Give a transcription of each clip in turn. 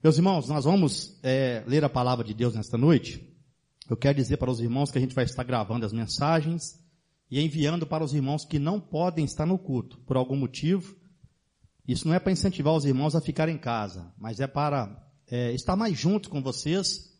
Meus irmãos, nós vamos é, ler a palavra de Deus nesta noite. Eu quero dizer para os irmãos que a gente vai estar gravando as mensagens e enviando para os irmãos que não podem estar no culto por algum motivo. Isso não é para incentivar os irmãos a ficar em casa, mas é para é, estar mais junto com vocês,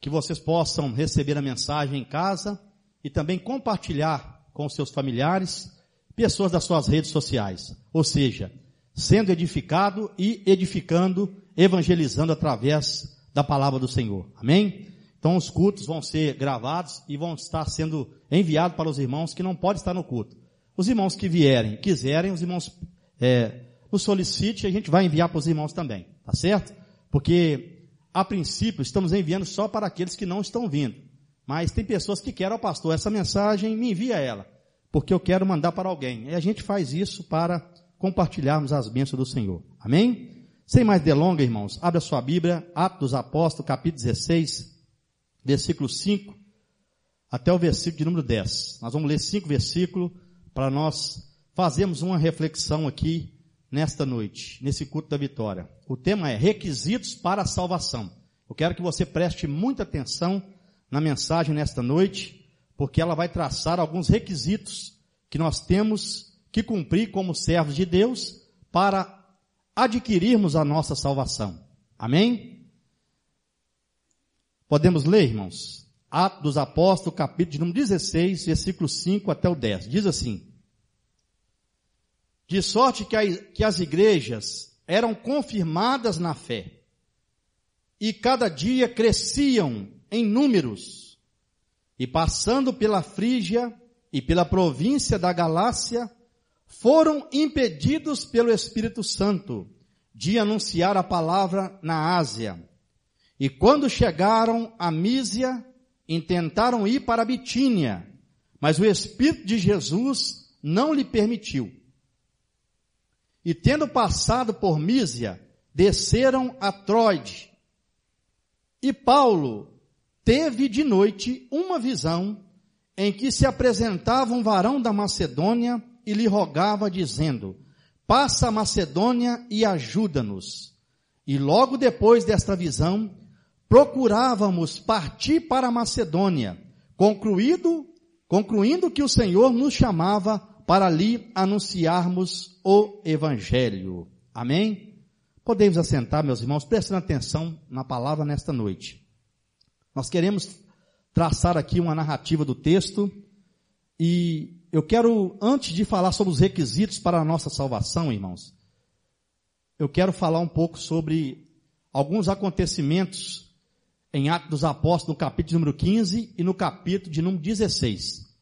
que vocês possam receber a mensagem em casa e também compartilhar com seus familiares, pessoas das suas redes sociais. Ou seja, sendo edificado e edificando, evangelizando através da palavra do Senhor. Amém? Então os cultos vão ser gravados e vão estar sendo enviados para os irmãos que não podem estar no culto. Os irmãos que vierem, quiserem, os irmãos é, nos solicite e a gente vai enviar para os irmãos também. Tá certo? Porque, a princípio, estamos enviando só para aqueles que não estão vindo. Mas tem pessoas que querem, oh, pastor, essa mensagem, me envia ela. Porque eu quero mandar para alguém. E a gente faz isso para compartilharmos as bênçãos do Senhor. Amém? Sem mais delongas, irmãos, abra sua Bíblia, Atos dos Apóstolos, capítulo 16, versículo 5, até o versículo de número 10. Nós vamos ler cinco versículos para nós fazermos uma reflexão aqui nesta noite, nesse culto da vitória. O tema é requisitos para a salvação. Eu quero que você preste muita atenção na mensagem nesta noite, porque ela vai traçar alguns requisitos que nós temos que cumprir como servos de Deus para adquirirmos a nossa salvação. Amém? Podemos ler, irmãos? Atos dos Apóstolos, capítulo de número 16, versículo 5 até o 10. Diz assim: De sorte que, a, que as igrejas eram confirmadas na fé, e cada dia cresciam em números, e passando pela Frígia e pela província da Galácia, foram impedidos pelo Espírito Santo de anunciar a palavra na Ásia. E quando chegaram a Mísia, intentaram ir para Bitínia, mas o Espírito de Jesus não lhe permitiu. E tendo passado por Mísia, desceram a Troide. E Paulo teve de noite uma visão em que se apresentava um varão da Macedônia e lhe rogava dizendo, passa a Macedônia e ajuda-nos. E logo depois desta visão, procurávamos partir para a Macedônia, concluído, concluindo que o Senhor nos chamava para ali anunciarmos o Evangelho. Amém? Podemos assentar, meus irmãos, prestando atenção na palavra nesta noite. Nós queremos traçar aqui uma narrativa do texto e eu quero, antes de falar sobre os requisitos para a nossa salvação, irmãos, eu quero falar um pouco sobre alguns acontecimentos em Atos dos Apóstolos, no capítulo número 15 e no capítulo de número 16,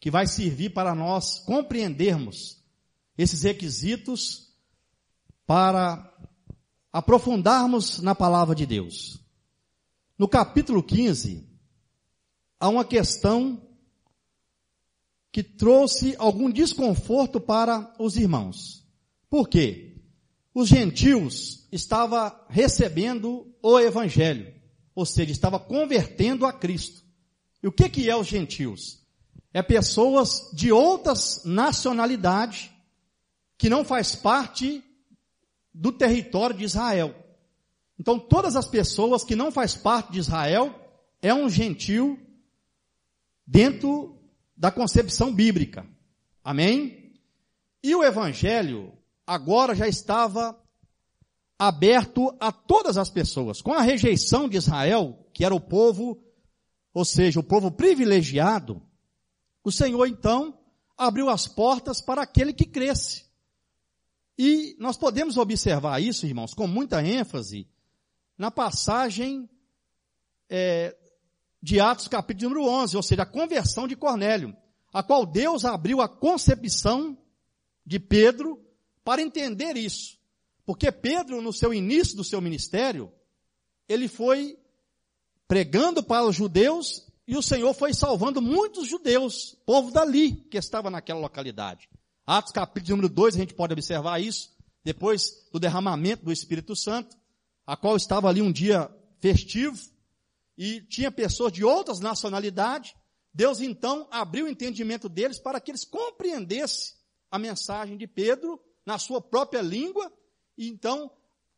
que vai servir para nós compreendermos esses requisitos para aprofundarmos na palavra de Deus. No capítulo 15, há uma questão que trouxe algum desconforto para os irmãos. Por quê? Os gentios estavam recebendo o evangelho, ou seja, estava convertendo a Cristo. E o que que é os gentios? É pessoas de outras nacionalidades que não faz parte do território de Israel. Então todas as pessoas que não faz parte de Israel é um gentio dentro da concepção bíblica. Amém? E o evangelho agora já estava aberto a todas as pessoas. Com a rejeição de Israel, que era o povo, ou seja, o povo privilegiado, o Senhor então abriu as portas para aquele que cresce. E nós podemos observar isso, irmãos, com muita ênfase, na passagem é, de Atos capítulo número 11, ou seja, a conversão de Cornélio, a qual Deus abriu a concepção de Pedro para entender isso. Porque Pedro, no seu início do seu ministério, ele foi pregando para os judeus e o Senhor foi salvando muitos judeus, povo dali, que estava naquela localidade. Atos capítulo número 2, a gente pode observar isso, depois do derramamento do Espírito Santo, a qual estava ali um dia festivo, e tinha pessoas de outras nacionalidades, Deus então abriu o entendimento deles para que eles compreendessem a mensagem de Pedro na sua própria língua, e então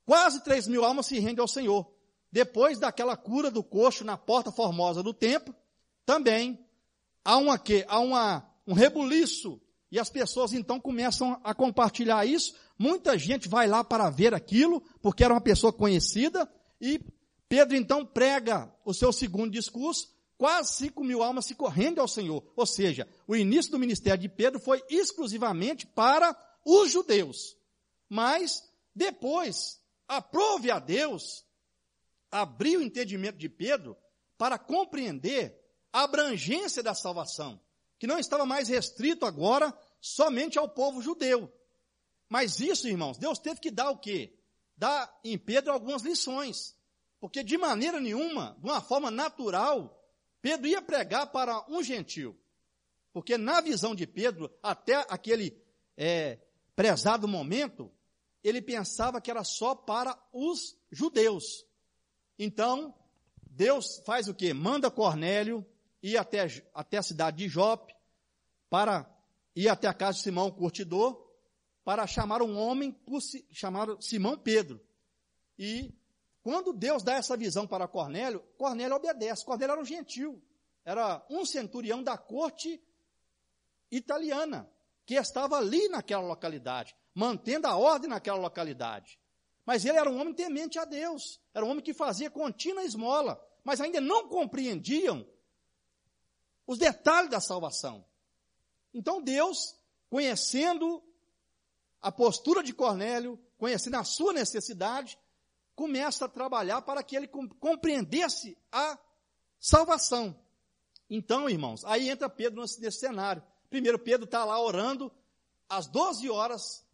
quase 3 mil almas se rendem ao Senhor. Depois daquela cura do coxo na porta formosa do templo, também há uma que há uma um rebuliço e as pessoas então começam a compartilhar isso. Muita gente vai lá para ver aquilo, porque era uma pessoa conhecida, e Pedro então prega o seu segundo discurso, quase 5 mil almas se correndo ao Senhor. Ou seja, o início do ministério de Pedro foi exclusivamente para os judeus. Mas, depois, aprove a Deus abrir o entendimento de Pedro para compreender a abrangência da salvação, que não estava mais restrito agora somente ao povo judeu. Mas isso, irmãos, Deus teve que dar o quê? Dar em Pedro algumas lições. Porque de maneira nenhuma, de uma forma natural, Pedro ia pregar para um gentil. Porque na visão de Pedro, até aquele é, prezado momento, ele pensava que era só para os judeus. Então, Deus faz o quê? Manda Cornélio ir até, até a cidade de Jope para ir até a casa de Simão, o curtidor, para chamar um homem chamado Simão Pedro. E quando Deus dá essa visão para Cornélio, Cornélio obedece. Cornélio era um gentil, era um centurião da corte italiana, que estava ali naquela localidade, mantendo a ordem naquela localidade. Mas ele era um homem temente a Deus, era um homem que fazia contínua esmola, mas ainda não compreendiam os detalhes da salvação. Então Deus, conhecendo a postura de Cornélio, conhecendo a sua necessidade, começa a trabalhar para que ele compreendesse a salvação. Então, irmãos, aí entra Pedro nesse, cenário. Primeiro, Pedro está lá orando às 12 horas,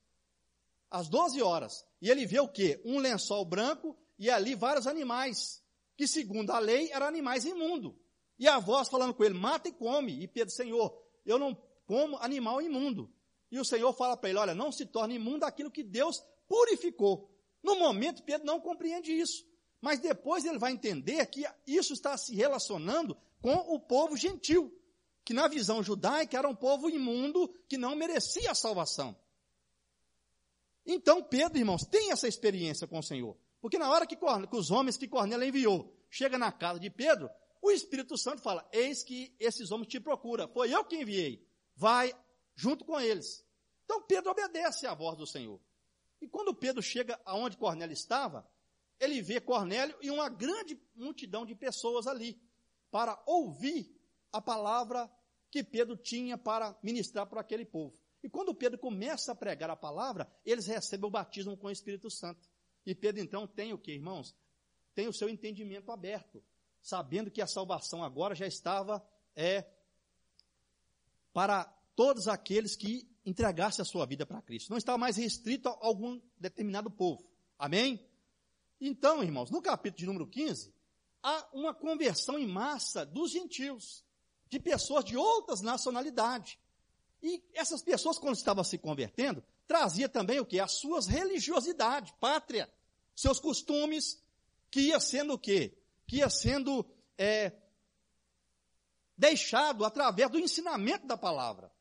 às 12 horas, e ele vê o quê? Um lençol branco e ali vários animais, que segundo a lei eram animais imundos. E a voz falando com ele, mata e come. E Pedro, Senhor, eu não como animal imundo. E o Senhor fala para ele: olha, não se torne imundo aquilo que Deus purificou. No momento, Pedro não compreende isso. Mas depois ele vai entender que isso está se relacionando com o povo gentil, que na visão judaica era um povo imundo que não merecia a salvação. Então Pedro, irmãos, tem essa experiência com o Senhor. Porque na hora que, que os homens que Cornélio enviou chega na casa de Pedro, o Espírito Santo fala: Eis que esses homens te procuram. Foi eu que enviei vai junto com eles. Então Pedro obedece à voz do Senhor. E quando Pedro chega aonde Cornélio estava, ele vê Cornélio e uma grande multidão de pessoas ali para ouvir a palavra que Pedro tinha para ministrar para aquele povo. E quando Pedro começa a pregar a palavra, eles recebem o batismo com o Espírito Santo. E Pedro então tem o que, irmãos? Tem o seu entendimento aberto, sabendo que a salvação agora já estava é, para todos aqueles que entregassem a sua vida para Cristo. Não estava mais restrito a algum determinado povo. Amém? Então, irmãos, no capítulo de número 15, há uma conversão em massa dos gentios, de pessoas de outras nacionalidades. E essas pessoas, quando estavam se convertendo, trazia também o que? As suas religiosidades, pátria, seus costumes, que ia sendo o quê? Que ia sendo é, deixado através do ensinamento da palavra.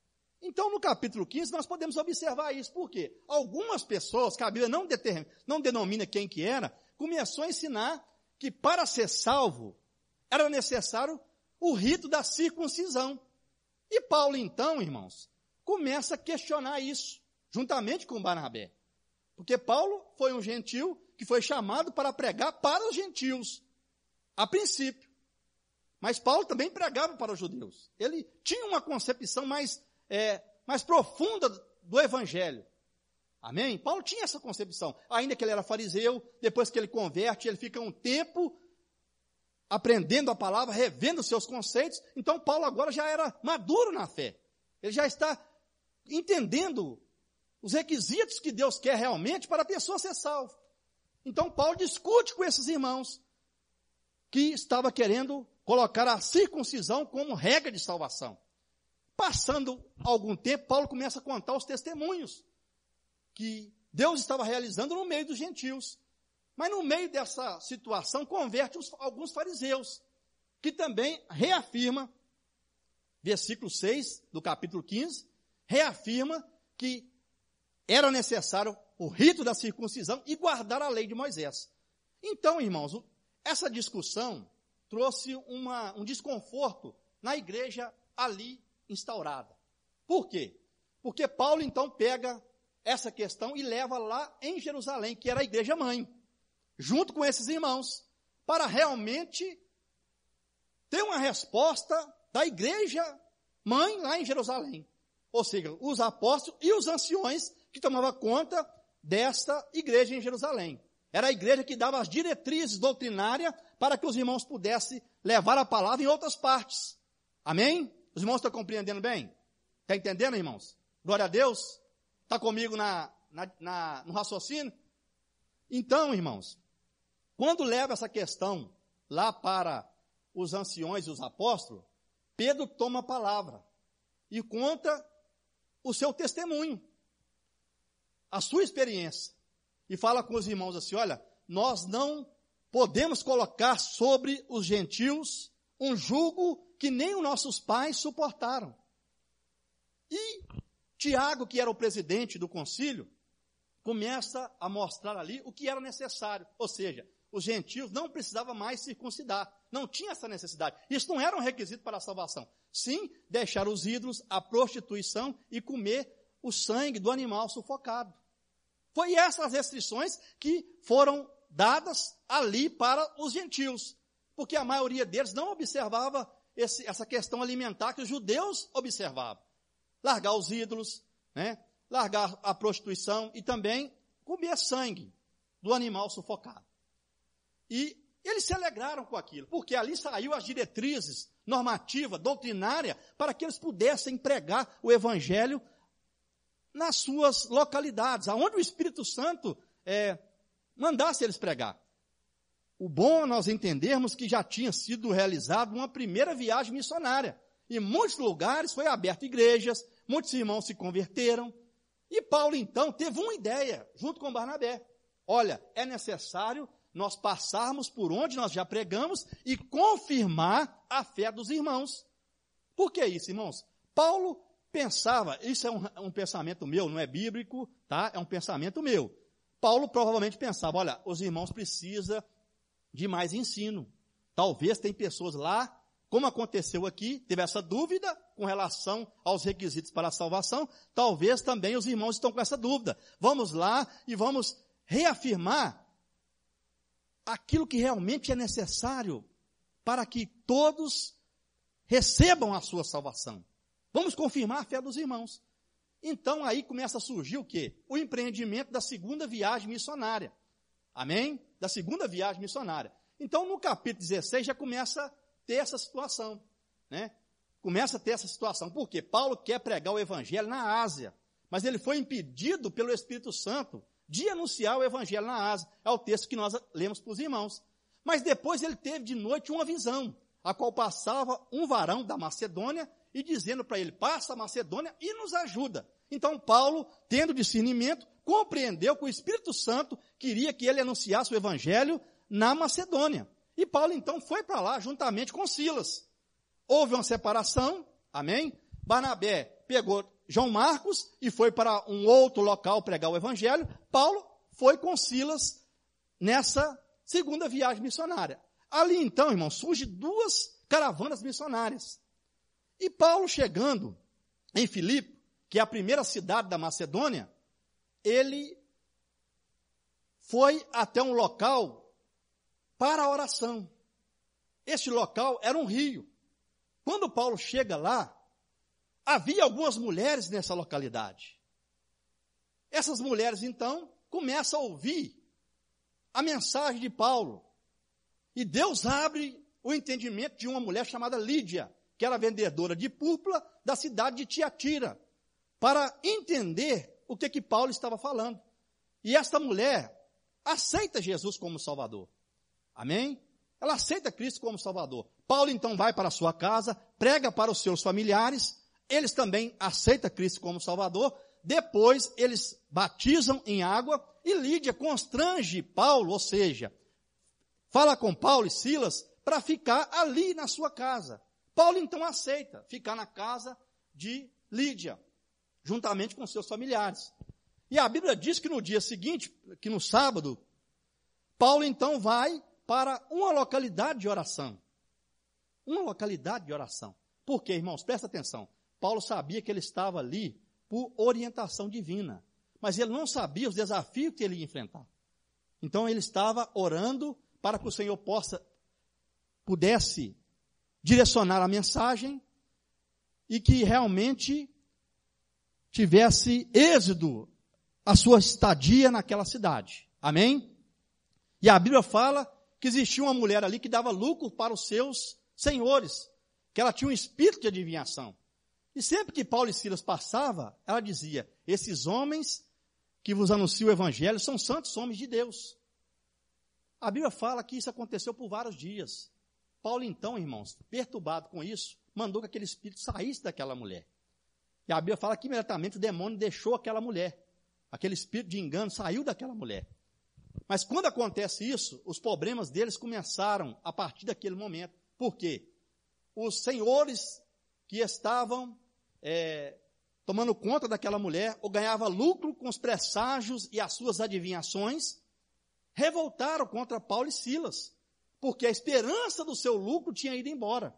Então, no capítulo 15, nós podemos observar isso. Por quê? Algumas pessoas, que a Bíblia não, determina, não denomina quem que era, começou a ensinar que para ser salvo, era necessário o rito da circuncisão. E Paulo, então, irmãos, começa a questionar isso, juntamente com Barnabé. Porque Paulo foi um gentil que foi chamado para pregar para os gentios, a princípio. Mas Paulo também pregava para os judeus. Ele tinha uma concepção mais, é, mais profunda do evangelho. Amém? Paulo tinha essa concepção. Ainda que ele era fariseu, depois que ele converte, ele fica um tempo aprendendo a palavra, revendo seus conceitos. Então Paulo agora já era maduro na fé. Ele já está entendendo os requisitos que Deus quer realmente para a pessoa ser salva. Então Paulo discute com esses irmãos que estava querendo colocar a circuncisão como regra de salvação. Passando algum tempo, Paulo começa a contar os testemunhos que Deus estava realizando no meio dos gentios. Mas no meio dessa situação, converte os, alguns fariseus, que também reafirma, versículo 6 do capítulo 15, reafirma que era necessário o rito da circuncisão e guardar a lei de Moisés. Então, irmãos, essa discussão trouxe uma, um desconforto na igreja ali instaurada. Por quê? Porque Paulo então pega essa questão e leva lá em Jerusalém, que era a igreja mãe, junto com esses irmãos, para realmente ter uma resposta da igreja mãe lá em Jerusalém. Ou seja, os apóstolos e os anciões que tomavam conta desta igreja em Jerusalém. Era a igreja que dava as diretrizes doutrinárias para que os irmãos pudessem levar a palavra em outras partes. Amém? Os irmãos estão compreendendo bem? Está entendendo, irmãos? Glória a Deus. Está comigo na, na, na, no raciocínio? Então, irmãos, quando leva essa questão lá para os anciões e os apóstolos, Pedro toma a palavra e conta o seu testemunho, a sua experiência, e fala com os irmãos assim: olha, nós não podemos colocar sobre os gentios um jugo que nem os nossos pais suportaram. E Tiago, que era o presidente do concílio, começa a mostrar ali o que era necessário. Ou seja, os gentios não precisavam mais circuncidar. Não tinha essa necessidade. Isso não era um requisito para a salvação. Sim, deixar os ídolos, a prostituição e comer o sangue do animal sufocado. Foi essas restrições que foram dadas ali para os gentios. Porque a maioria deles não observava esse, essa questão alimentar que os judeus observavam largar os ídolos, né? largar a prostituição e também comer sangue do animal sufocado. E eles se alegraram com aquilo, porque ali saiu as diretrizes normativa, doutrinária, para que eles pudessem pregar o evangelho nas suas localidades, aonde o Espírito Santo é, mandasse eles pregar. O bom é nós entendermos que já tinha sido realizada uma primeira viagem missionária. Em muitos lugares foi aberta igrejas, muitos irmãos se converteram. E Paulo então teve uma ideia, junto com Barnabé. Olha, é necessário nós passarmos por onde nós já pregamos e confirmar a fé dos irmãos. Por que isso, irmãos? Paulo pensava, isso é um, um, pensamento meu, não é bíblico, tá? É um pensamento meu. Paulo provavelmente pensava, olha, os irmãos precisam de mais ensino. Talvez tem pessoas lá como aconteceu aqui, teve essa dúvida com relação aos requisitos para a salvação, talvez também os irmãos estão com essa dúvida. Vamos lá e vamos reafirmar aquilo que realmente é necessário para que todos recebam a sua salvação. Vamos confirmar a fé dos irmãos. Então aí começa a surgir o quê? O empreendimento da segunda viagem missionária. Amém? Da segunda viagem missionária. Então no capítulo 16 já começa ter essa situação, né? Começa a ter essa situação. Porque Paulo quer pregar o evangelho na Ásia, mas ele foi impedido pelo Espírito Santo de anunciar o evangelho na Ásia. É o texto que nós lemos para os irmãos. Mas depois ele teve de noite uma visão, a qual passava um varão da Macedônia e dizendo para ele: passa a Macedônia e nos ajuda. Então Paulo, tendo discernimento, compreendeu que o Espírito Santo queria que ele anunciasse o evangelho na Macedônia. E Paulo então foi para lá juntamente com Silas. Houve uma separação, amém? Barnabé pegou João Marcos e foi para um outro local pregar o evangelho. Paulo foi com Silas nessa segunda viagem missionária. Ali então, irmão, surge duas caravanas missionárias. E Paulo chegando em Filipe, que é a primeira cidade da Macedônia, ele foi até um local para a oração. Este local era um rio. Quando Paulo chega lá, havia algumas mulheres nessa localidade. Essas mulheres, então, começam a ouvir a mensagem de Paulo. E Deus abre o entendimento de uma mulher chamada Lídia, que era vendedora de púrpura da cidade de Tiatira, para entender o que que Paulo estava falando. E esta mulher aceita Jesus como Salvador. Amém? Ela aceita Cristo como Salvador. Paulo então vai para a sua casa, prega para os seus familiares, eles também aceitam Cristo como Salvador, depois eles batizam em água e Lídia constrange Paulo, ou seja, fala com Paulo e Silas para ficar ali na sua casa. Paulo então aceita ficar na casa de Lídia, juntamente com seus familiares. E a Bíblia diz que no dia seguinte, que no sábado, Paulo então vai para uma localidade de oração. Uma localidade de oração. Por quê, irmãos? Presta atenção. Paulo sabia que ele estava ali por orientação divina. Mas ele não sabia os desafios que ele ia enfrentar. Então ele estava orando para que o Senhor possa, pudesse direcionar a mensagem e que realmente tivesse êxito a sua estadia naquela cidade. Amém? E a Bíblia fala que existia uma mulher ali que dava lucro para os seus senhores, que ela tinha um espírito de adivinhação. E sempre que Paulo e Silas passava, ela dizia: esses homens que vos anunciam o evangelho são santos homens de Deus. A Bíblia fala que isso aconteceu por vários dias. Paulo, então, irmãos, perturbado com isso, mandou que aquele espírito saísse daquela mulher. E a Bíblia fala que imediatamente o demônio deixou aquela mulher. Aquele espírito de engano saiu daquela mulher. Mas quando acontece isso, os problemas deles começaram a partir daquele momento. Por quê? Os senhores que estavam é, tomando conta daquela mulher, ou ganhava lucro com os presságios e as suas adivinhações, revoltaram contra Paulo e Silas, porque a esperança do seu lucro tinha ido embora.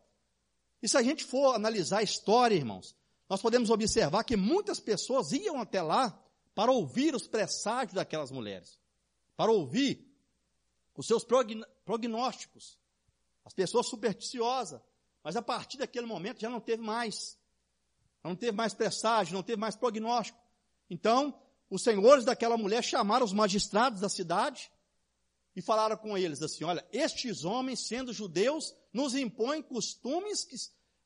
E se a gente for analisar a história, irmãos, nós podemos observar que muitas pessoas iam até lá para ouvir os presságios daquelas mulheres, para ouvir os seus prognósticos. As pessoas supersticiosas, mas a partir daquele momento já não teve mais. Não teve mais presságio, não teve mais prognóstico. Então, os senhores daquela mulher chamaram os magistrados da cidade e falaram com eles assim: olha, estes homens, sendo judeus, nos impõem costumes que,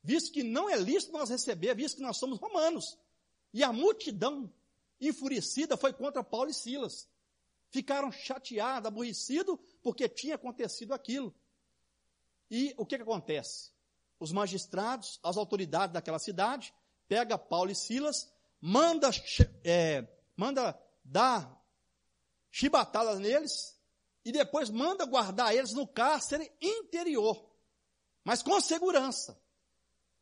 visto que não é lícito nós receber, visto que nós somos romanos. E a multidão enfurecida foi contra Paulo e Silas. Ficaram chateados, aborrecidos, porque tinha acontecido aquilo. E o que, que acontece? Os magistrados, as autoridades daquela cidade, pega Paulo e Silas, manda, é, manda dar chibatadas neles, e depois manda guardar eles no cárcere interior, mas com segurança.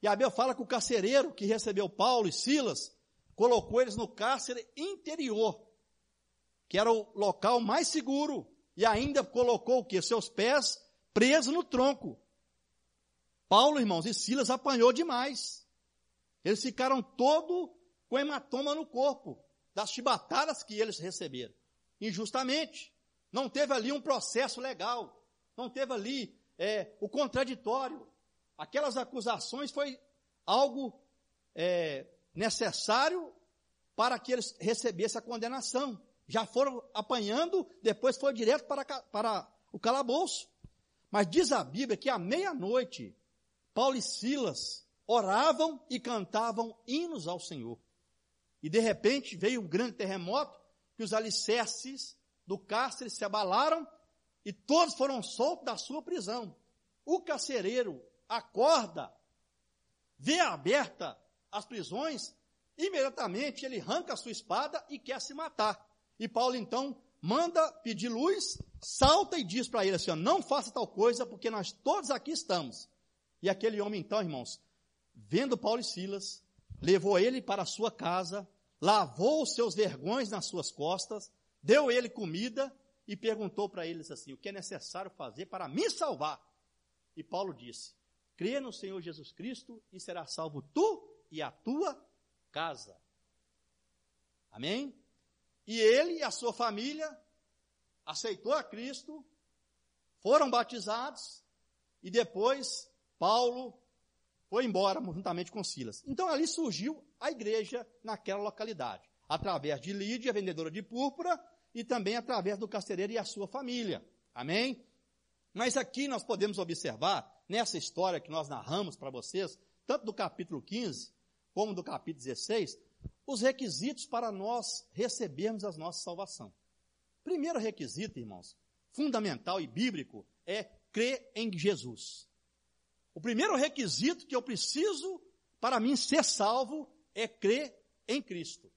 E a Bíblia fala que o carcereiro que recebeu Paulo e Silas colocou eles no cárcere interior, que era o local mais seguro, e ainda colocou o que? Seus pés presos no tronco. Paulo, irmãos, e Silas apanhou demais. Eles ficaram todo com hematoma no corpo, das chibatadas que eles receberam, injustamente. Não teve ali um processo legal. Não teve ali é, o contraditório. Aquelas acusações foi algo é, necessário para que eles recebessem a condenação. Já foram apanhando, depois foi direto para, para o calabouço. Mas diz a Bíblia que à meia-noite, Paulo e Silas oravam e cantavam hinos ao Senhor. E de repente veio um grande terremoto que os alicerces do cárcere se abalaram e todos foram soltos da sua prisão. O carcereiro acorda, vê aberta as prisões, imediatamente ele arranca a sua espada e quer se matar. E Paulo então manda pedir luz, salta e diz para ele assim: ó, não faça tal coisa, porque nós todos aqui estamos. E aquele homem então, irmãos, vendo Paulo e Silas, levou ele para a sua casa, lavou os seus vergões nas suas costas, deu ele comida e perguntou para eles assim: o que é necessário fazer para me salvar? E Paulo disse: crê no Senhor Jesus Cristo e será salvo tu e a tua casa. Amém? E ele e a sua família aceitou a Cristo, foram batizados e depois Paulo foi embora juntamente com Silas. Então ali surgiu a igreja naquela localidade, através de Lídia, vendedora de púrpura, e também através do carcereiro e a sua família. Amém? Mas aqui nós podemos observar, nessa história que nós narramos para vocês, tanto do capítulo 15 como do capítulo 16, os requisitos para nós recebermos a nossa salvação. Primeiro requisito, irmãos, fundamental e bíblico, é crer em Jesus. O primeiro requisito que eu preciso para mim ser salvo é crer em Cristo.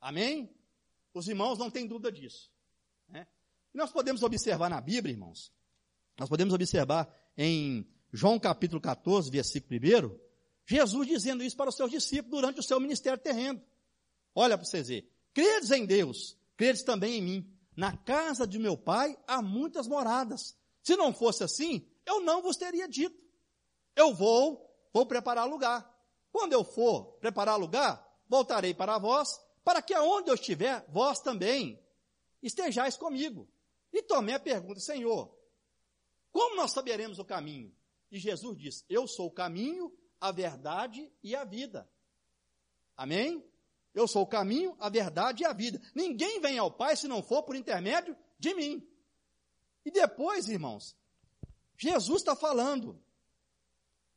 Amém? Os irmãos não têm dúvida disso. Né? Nós podemos observar na Bíblia, irmãos, nós podemos observar em João capítulo 14, versículo 1, Jesus dizendo isso para os seus discípulos durante o seu ministério terreno. Olha para vocês verem. credes em Deus, credes também em mim. Na casa de meu pai há muitas moradas. Se não fosse assim, eu não vos teria dito. Eu vou, vou preparar lugar. Quando eu for preparar lugar, voltarei para vós, para que aonde eu estiver, vós também estejais comigo. E Tomé pergunta, Senhor, como nós saberemos o caminho? E Jesus diz, eu sou o caminho, a verdade e a vida. Amém? Eu sou o caminho, a verdade e a vida. Ninguém vem ao Pai se não for por intermédio de mim. E depois, irmãos, Jesus está falando.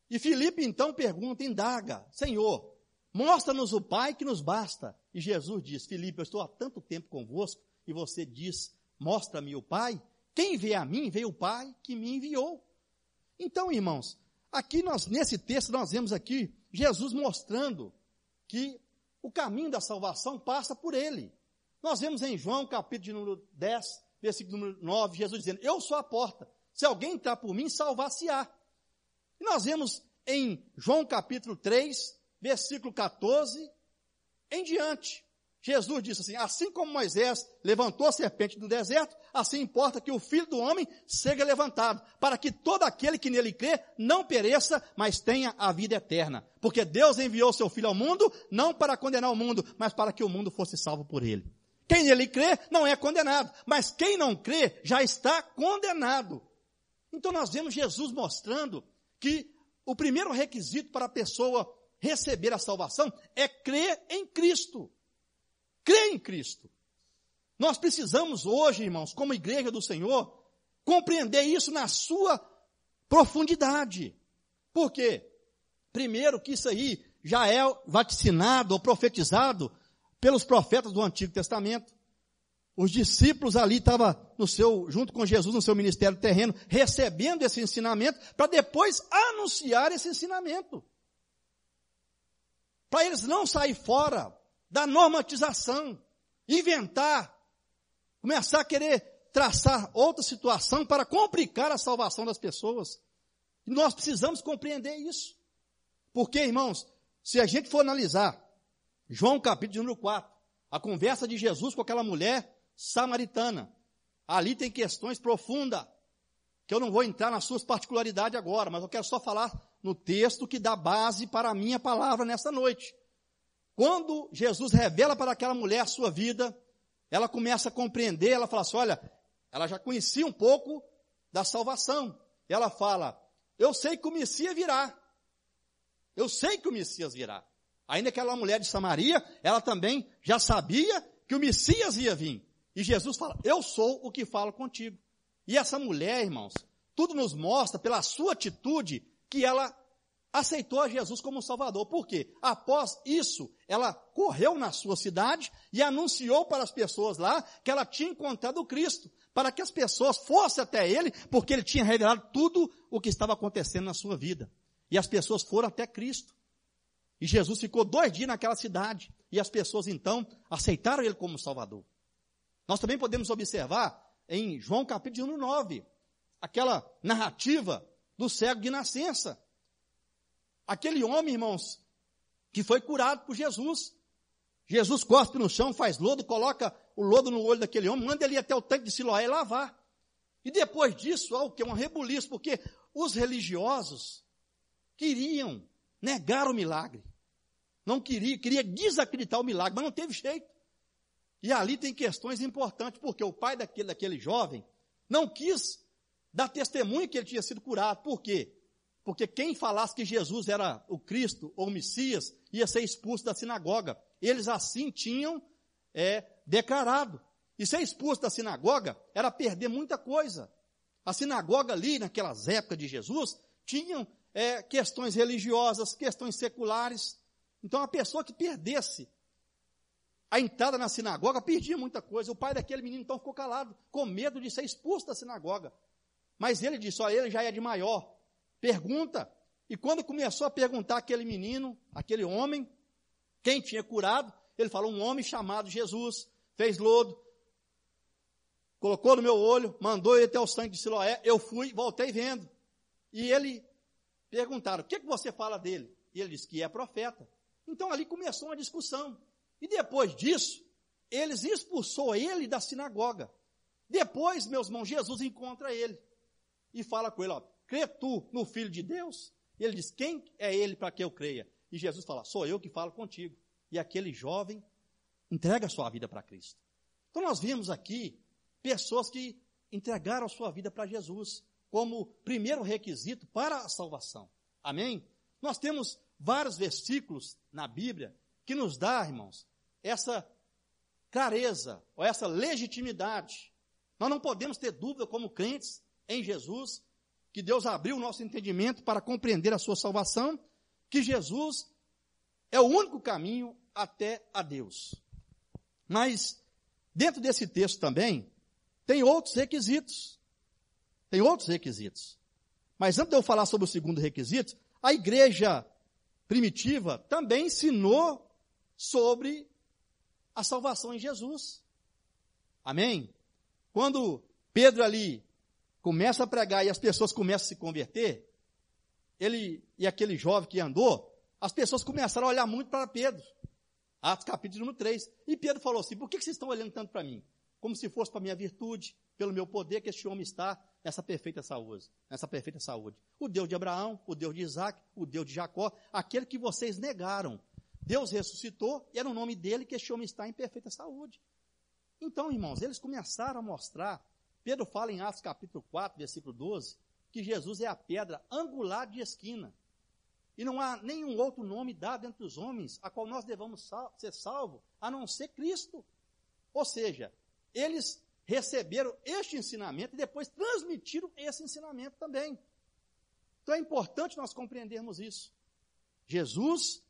E Filipe então pergunta, indaga, Senhor, mostra-nos o Pai que nos basta. E Jesus diz, Filipe, eu estou há tanto tempo convosco, e você diz, mostra-me o Pai. Quem vê a mim, vê o Pai que me enviou. Então, irmãos, aqui nós, nesse texto, nós vemos aqui Jesus mostrando que o caminho da salvação passa por ele. Nós vemos em João, capítulo número 10, versículo número 9, Jesus dizendo, eu sou a porta. Se alguém entrar por mim, salvar-se-á. E nós vemos em João capítulo 3, versículo 14, em diante. Jesus disse assim: assim como Moisés levantou a serpente do deserto, assim importa que o filho do homem seja levantado, para que todo aquele que nele crê não pereça, mas tenha a vida eterna. Porque Deus enviou seu filho ao mundo, não para condenar o mundo, mas para que o mundo fosse salvo por ele. Quem nele crê não é condenado, mas quem não crê já está condenado. Então nós vemos Jesus mostrando que o primeiro requisito para a pessoa receber a salvação é crer em Cristo crê em Cristo. Nós precisamos hoje, irmãos, como igreja do Senhor, compreender isso na sua profundidade. Por quê? Primeiro que isso aí já é vaticinado ou profetizado pelos profetas do Antigo Testamento. Os discípulos ali estavam no seu, junto com Jesus no seu ministério terreno, recebendo esse ensinamento, para depois anunciar esse ensinamento. Para eles não sair fora da normatização, inventar, começar a querer traçar outra situação para complicar a salvação das pessoas. E nós precisamos compreender isso. Porque, irmãos, se a gente for analisar João capítulo número 4, a conversa de Jesus com aquela mulher samaritana, ali tem questões profundas, que eu não vou entrar nas suas particularidades agora, mas eu quero só falar no texto que dá base para a minha palavra nessa noite. Quando Jesus revela para aquela mulher a sua vida, ela começa a compreender, ela fala assim, olha, ela já conhecia um pouco da salvação. Ela fala, eu sei que o Messias virá. Eu sei que o Messias virá. Ainda aquela mulher de Samaria, ela também já sabia que o Messias ia vir. E Jesus fala, eu sou o que falo contigo. E essa mulher, irmãos, tudo nos mostra pela sua atitude que ela aceitou a Jesus como Salvador. Por quê? Após isso, ela correu na sua cidade e anunciou para as pessoas lá que ela tinha encontrado Cristo, para que as pessoas fossem até ele, porque ele tinha revelado tudo o que estava acontecendo na sua vida. E as pessoas foram até Cristo. E Jesus ficou dois dias naquela cidade. E as pessoas então aceitaram ele como Salvador. Nós também podemos observar em João capítulo 9, aquela narrativa do cego de nascença. Aquele homem, irmãos, que foi curado por Jesus. Jesus cospe no chão, faz lodo, coloca o lodo no olho daquele homem, manda ele até o tanque de Siloé e lavar. E depois disso, ó, o que é um rebuliço, porque os religiosos queriam negar o milagre. Não queria, queria desacreditar o milagre, mas não teve jeito. E ali tem questões importantes, porque o pai daquele, daquele jovem não quis dar testemunho que ele tinha sido curado. Por quê? Porque quem falasse que Jesus era o Cristo ou o Messias ia ser expulso da sinagoga. Eles assim tinham é, declarado. E ser expulso da sinagoga era perder muita coisa. A sinagoga ali, naquelas épocas de Jesus, tinham é, questões religiosas, questões seculares. Então a pessoa que perdesse a entrada na sinagoga perdia muita coisa. O pai daquele menino então ficou calado, com medo de ser expulso da sinagoga. Mas ele disse: Olha, ele já é de maior, Pergunta. E quando começou a perguntar aquele menino, aquele homem, quem tinha curado, ele falou: um homem chamado Jesus, fez lodo, colocou no meu olho, mandou ele até o sangue de Siloé. Eu fui, voltei vendo. E ele perguntaram: o que, que você fala dele? E ele disse que é profeta. Então ali começou uma discussão. E depois disso, eles expulsou ele da sinagoga. Depois, meus irmãos, Jesus encontra ele e fala com ele, ó, crê tu no Filho de Deus? E ele diz, quem é ele para que eu creia? E Jesus fala, sou eu que falo contigo. E aquele jovem entrega a sua vida para Cristo. Então nós vimos aqui pessoas que entregaram a sua vida para Jesus como primeiro requisito para a salvação. Amém? Nós temos vários versículos na Bíblia que nos dá, irmãos, essa clareza ou essa legitimidade. Nós não podemos ter dúvida como crentes em Jesus, que Deus abriu o nosso entendimento para compreender a sua salvação, que Jesus é o único caminho até a Deus. Mas, dentro desse texto também, tem outros requisitos. Tem outros requisitos. Mas antes de eu falar sobre o segundo requisito, a igreja primitiva também ensinou sobre a salvação em Jesus. Amém? Quando Pedro ali começa a pregar e as pessoas começam a se converter, ele e aquele jovem que andou, as pessoas começaram a olhar muito para Pedro. Atos capítulo número 3. E Pedro falou assim: por que vocês estão olhando tanto para mim? Como se fosse para minha virtude, pelo meu poder, que este homem está nessa perfeita saúde. Nessa perfeita saúde. O Deus de Abraão, o Deus de Isaac, o Deus de Jacó, aquele que vocês negaram. Deus ressuscitou e era o nome dele que este homem está em perfeita saúde. Então, irmãos, eles começaram a mostrar, Pedro fala em Atos capítulo 4, versículo 12, que Jesus é a pedra angular de esquina. E não há nenhum outro nome dado entre os homens a qual nós devamos sal ser salvos, a não ser Cristo. Ou seja, eles receberam este ensinamento e depois transmitiram esse ensinamento também. Então é importante nós compreendermos isso. Jesus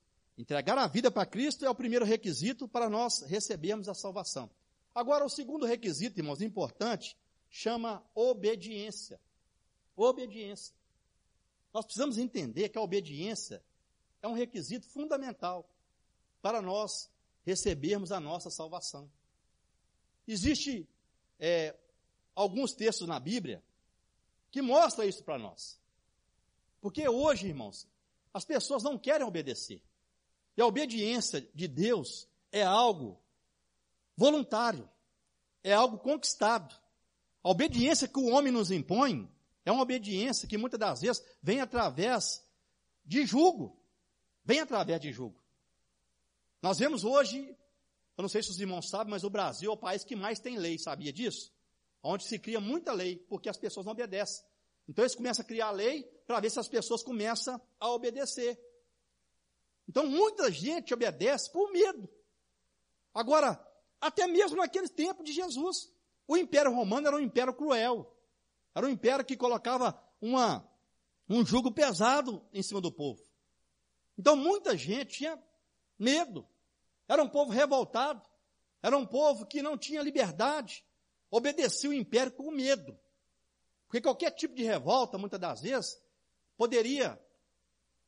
Entregar a vida para Cristo é o primeiro requisito para nós recebermos a salvação. Agora, o segundo requisito, irmãos, importante, chama obediência. Obediência. Nós precisamos entender que a obediência é um requisito fundamental para nós recebermos a nossa salvação. Existem é, alguns textos na Bíblia que mostram isso para nós. Porque hoje, irmãos, as pessoas não querem obedecer. E a obediência de Deus é algo voluntário, é algo conquistado. A obediência que o homem nos impõe é uma obediência que muitas das vezes vem através de julgo. Vem através de julgo. Nós vemos hoje, eu não sei se os irmãos sabem, mas o Brasil é o país que mais tem lei, sabia disso? Onde se cria muita lei, porque as pessoas não obedecem. Então eles começam a criar lei para ver se as pessoas começam a obedecer. Então muita gente obedece por medo. Agora, até mesmo naquele tempo de Jesus, o Império Romano era um império cruel. Era um império que colocava uma, um jugo pesado em cima do povo. Então muita gente tinha medo. Era um povo revoltado. Era um povo que não tinha liberdade. Obedecia o império com medo. Porque qualquer tipo de revolta, muitas das vezes, poderia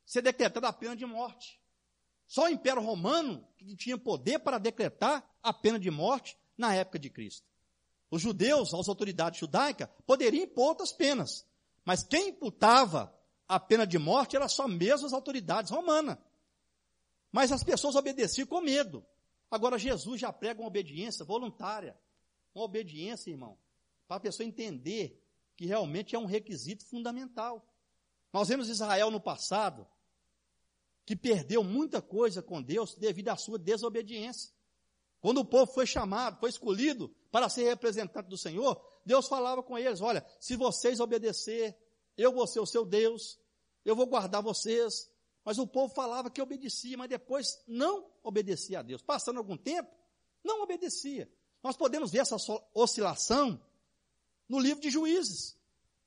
ser decretada a pena de morte. Só o Império Romano que tinha poder para decretar a pena de morte na época de Cristo. Os judeus, as autoridades judaicas, poderiam impor outras penas. Mas quem imputava a pena de morte era só mesmo as autoridades romanas. Mas as pessoas obedeciam com medo. Agora Jesus já prega uma obediência voluntária. Uma obediência, irmão, para a pessoa entender que realmente é um requisito fundamental. Nós vemos Israel no passado, que perdeu muita coisa com Deus devido à sua desobediência. Quando o povo foi chamado, foi escolhido para ser representante do Senhor, Deus falava com eles: olha, se vocês obedecer, eu vou ser o seu Deus, eu vou guardar vocês. Mas o povo falava que obedecia, mas depois não obedecia a Deus. Passando algum tempo, não obedecia. Nós podemos ver essa oscilação no livro de Juízes,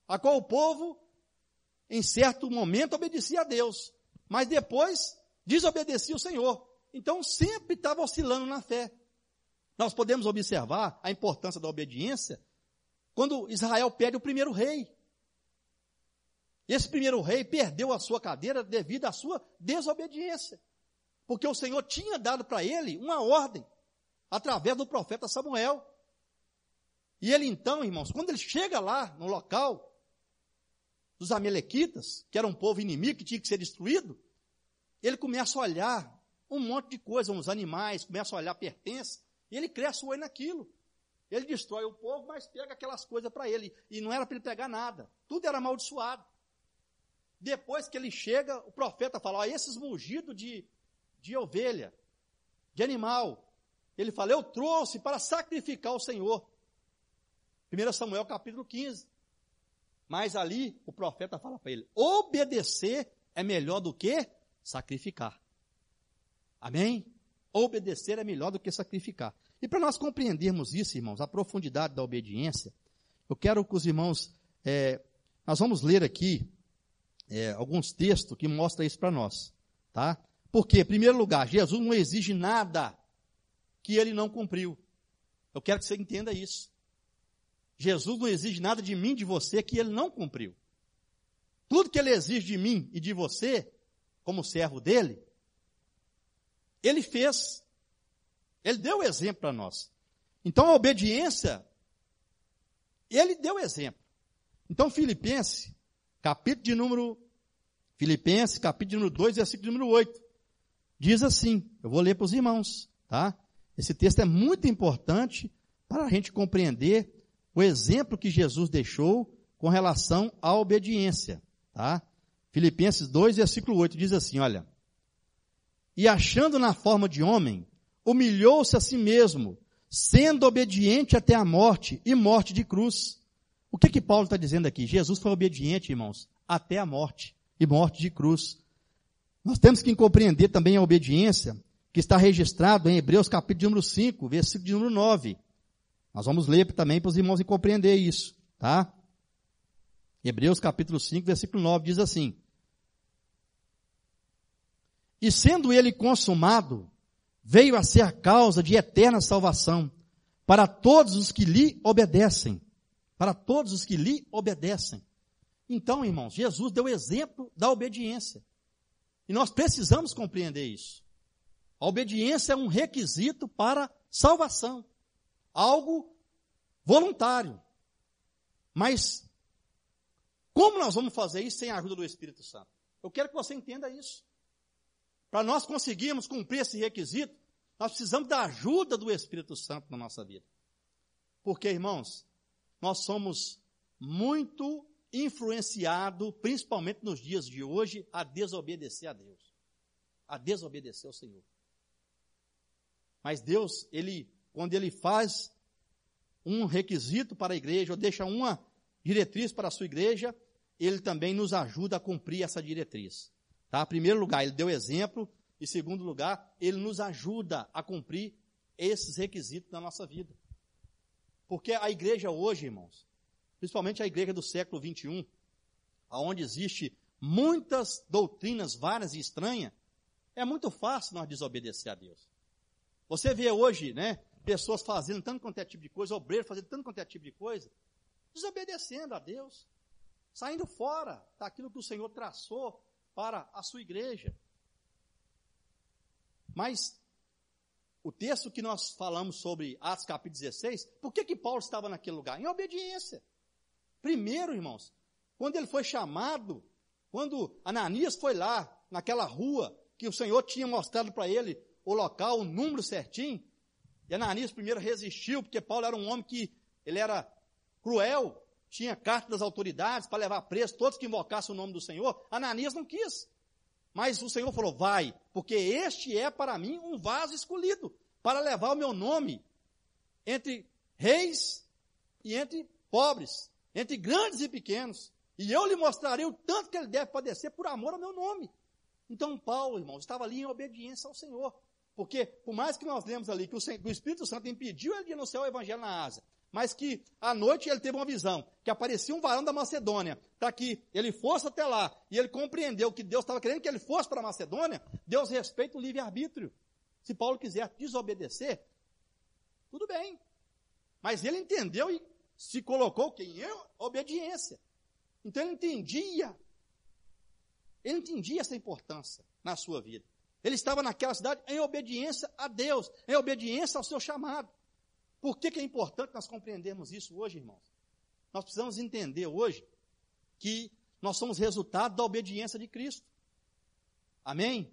a qual o povo, em certo momento, obedecia a Deus, mas depois desobedecia o Senhor. Então sempre estava oscilando na fé. Nós podemos observar a importância da obediência quando Israel perde o primeiro rei. Esse primeiro rei perdeu a sua cadeira devido à sua desobediência. Porque o Senhor tinha dado para ele uma ordem, através do profeta Samuel. E ele então, irmãos, quando ele chega lá no local dos Amalequitas, que era um povo inimigo que tinha que ser destruído, ele começa a olhar um monte de coisa, uns animais, começa a olhar pertences, E ele cresce o olho naquilo. Ele destrói o povo, mas pega aquelas coisas para ele. E não era para ele pegar nada. Tudo era amaldiçoado. Depois que ele chega, o profeta fala: ó, esses mugidos de, de ovelha, de animal. Ele fala: Eu trouxe para sacrificar o Senhor. 1 Samuel capítulo 15. Mas ali o profeta fala para ele: obedecer é melhor do que sacrificar. Amém? Obedecer é melhor do que sacrificar. E para nós compreendermos isso, irmãos, a profundidade da obediência, eu quero que os irmãos, é, nós vamos ler aqui é, alguns textos que mostram isso para nós, tá? Porque, em primeiro lugar, Jesus não exige nada que ele não cumpriu. Eu quero que você entenda isso. Jesus não exige nada de mim, de você, que ele não cumpriu. Tudo que ele exige de mim e de você, como servo dele, ele fez. Ele deu exemplo para nós. Então a obediência, ele deu exemplo. Então Filipenses, capítulo de número, Filipenses, capítulo de número 2, versículo número 8, diz assim, eu vou ler para os irmãos, tá? Esse texto é muito importante para a gente compreender o exemplo que Jesus deixou com relação à obediência, tá? Filipenses 2, versículo 8 diz assim, olha: E achando na forma de homem, humilhou-se a si mesmo, sendo obediente até a morte e morte de cruz. O que que Paulo está dizendo aqui? Jesus foi obediente, irmãos, até a morte e morte de cruz. Nós temos que compreender também a obediência que está registrado em Hebreus capítulo número 5, versículo de número 9. Nós vamos ler também para os irmãos compreender isso, tá? Hebreus capítulo 5, versículo 9 diz assim: E sendo ele consumado, veio a ser a causa de eterna salvação para todos os que lhe obedecem. Para todos os que lhe obedecem. Então, irmãos, Jesus deu exemplo da obediência. E nós precisamos compreender isso. A obediência é um requisito para salvação algo voluntário. Mas como nós vamos fazer isso sem a ajuda do Espírito Santo? Eu quero que você entenda isso. Para nós conseguirmos cumprir esse requisito, nós precisamos da ajuda do Espírito Santo na nossa vida. Porque, irmãos, nós somos muito influenciados, principalmente nos dias de hoje, a desobedecer a Deus. A desobedecer ao Senhor. Mas Deus, Ele quando ele faz um requisito para a igreja, ou deixa uma diretriz para a sua igreja, ele também nos ajuda a cumprir essa diretriz. Tá? Primeiro lugar, ele deu exemplo, e segundo lugar, ele nos ajuda a cumprir esses requisitos na nossa vida. Porque a igreja hoje, irmãos, principalmente a igreja do século 21, aonde existe muitas doutrinas várias e estranhas, é muito fácil nós desobedecer a Deus. Você vê hoje, né, pessoas fazendo tanto quanto é tipo de coisa, obreiros fazendo tanto quanto é tipo de coisa, desobedecendo a Deus, saindo fora daquilo que o Senhor traçou para a sua igreja. Mas o texto que nós falamos sobre Atos capítulo 16, por que que Paulo estava naquele lugar? Em obediência. Primeiro, irmãos, quando ele foi chamado, quando Ananias foi lá, naquela rua, que o Senhor tinha mostrado para ele o local, o número certinho, e Ananias primeiro resistiu, porque Paulo era um homem que ele era cruel, tinha carta das autoridades para levar preso todos que invocassem o nome do Senhor. Ananias não quis. Mas o Senhor falou: vai, porque este é para mim um vaso escolhido para levar o meu nome entre reis e entre pobres, entre grandes e pequenos. E eu lhe mostrarei o tanto que ele deve padecer por amor ao meu nome. Então Paulo, irmão, estava ali em obediência ao Senhor. Porque, por mais que nós lemos ali que o, Espírito Santo impediu ele de anunciar o Evangelho na Ásia, mas que à noite ele teve uma visão, que aparecia um varão da Macedônia, para que ele fosse até lá, e ele compreendeu que Deus estava querendo que ele fosse para a Macedônia, Deus respeita o livre-arbítrio. Se Paulo quiser desobedecer, tudo bem. Mas ele entendeu e se colocou quem é obediência. Então ele entendia, ele entendia essa importância na sua vida. Ele estava naquela cidade em obediência a Deus, em obediência ao seu chamado. Por que, que é importante nós compreendermos isso hoje, irmãos? Nós precisamos entender hoje que nós somos resultado da obediência de Cristo. Amém?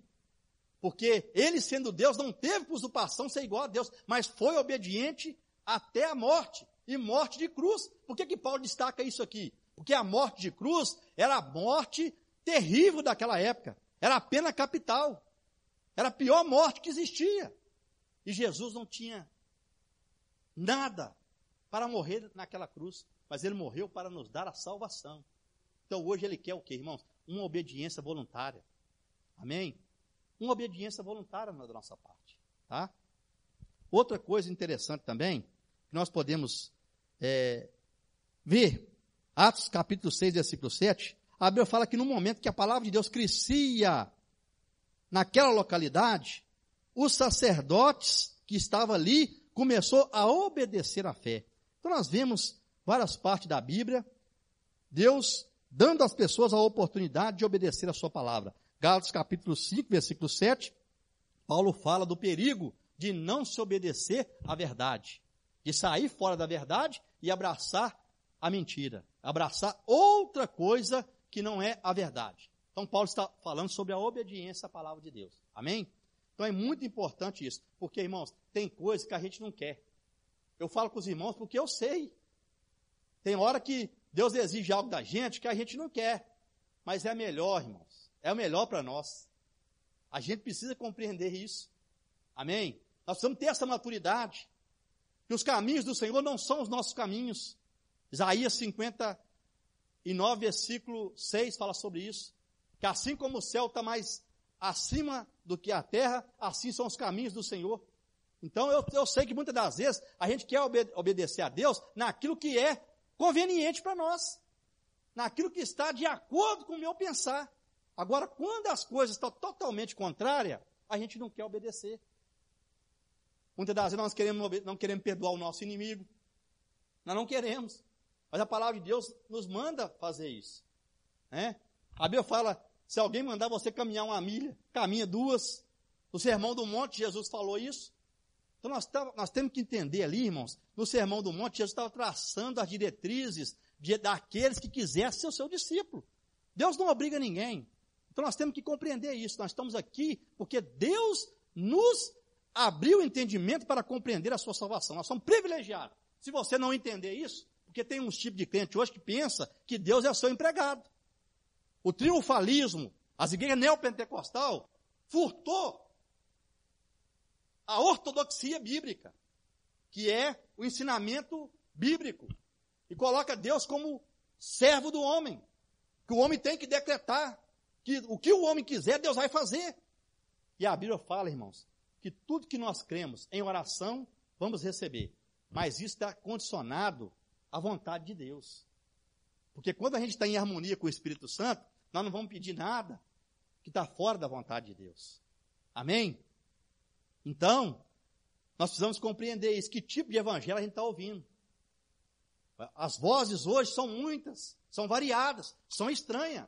Porque ele, sendo Deus, não teve por usurpação ser igual a Deus, mas foi obediente até a morte e morte de cruz. Por que, que Paulo destaca isso aqui? Porque a morte de cruz era a morte terrível daquela época. Era a pena capital. Era a pior morte que existia. E Jesus não tinha nada para morrer naquela cruz, mas ele morreu para nos dar a salvação. Então hoje ele quer o que, irmãos? Uma obediência voluntária. Amém? Uma obediência voluntária da nossa parte. Tá? Outra coisa interessante também, que nós podemos é, ver, Atos capítulo 6, versículo 7, a Bíblia fala que no momento que a palavra de Deus crescia naquela localidade, os sacerdotes que estavam ali começou a obedecer à fé. Então nós vemos várias partes da Bíblia, Deus dando às pessoas a oportunidade de obedecer a sua palavra. Gálatas capítulo 5, versículo 7, Paulo fala do perigo de não se obedecer à verdade, de sair fora da verdade e abraçar a mentira, abraçar outra coisa que não é a verdade. Então Paulo está falando sobre a obediência à palavra de Deus. Amém? Então é muito importante isso, porque irmãos, tem coisas que a gente não quer. Eu falo com os irmãos porque eu sei. Tem hora que Deus exige algo da gente que a gente não quer. Mas é melhor, irmãos. É o melhor para nós. A gente precisa compreender isso. Amém? Nós precisamos ter essa maturidade. Que os caminhos do Senhor não são os nossos caminhos. Isaías 59, versículo 6 fala sobre isso. Que assim como o céu está mais acima do que a terra, assim são os caminhos do Senhor. Então eu, eu sei que muitas das vezes a gente quer obede obedecer a Deus naquilo que é conveniente para nós, naquilo que está de acordo com o meu pensar. Agora, quando as coisas estão totalmente contrárias, a gente não quer obedecer. Muitas das vezes nós queremos, não queremos perdoar o nosso inimigo. Nós não queremos. Mas a palavra de Deus nos manda fazer isso. Né? A Bíblia fala, se alguém mandar você caminhar uma milha, caminha duas. No Sermão do Monte, Jesus falou isso. Então nós, nós temos que entender ali, irmãos, no Sermão do Monte, Jesus estava traçando as diretrizes de, daqueles que quisessem ser o seu discípulo. Deus não obriga ninguém. Então nós temos que compreender isso. Nós estamos aqui porque Deus nos abriu o entendimento para compreender a sua salvação. Nós somos privilegiados. Se você não entender isso, porque tem uns tipos de crente hoje que pensa que Deus é o seu empregado. O triunfalismo, as igrejas neopentecostal, furtou a ortodoxia bíblica, que é o ensinamento bíblico, e coloca Deus como servo do homem, que o homem tem que decretar, que o que o homem quiser, Deus vai fazer. E a Bíblia fala, irmãos, que tudo que nós cremos em oração, vamos receber. Mas isso está condicionado à vontade de Deus. Porque quando a gente está em harmonia com o Espírito Santo, nós não vamos pedir nada que está fora da vontade de Deus. Amém? Então, nós precisamos compreender isso. Que tipo de evangelho a gente está ouvindo? As vozes hoje são muitas, são variadas, são estranhas.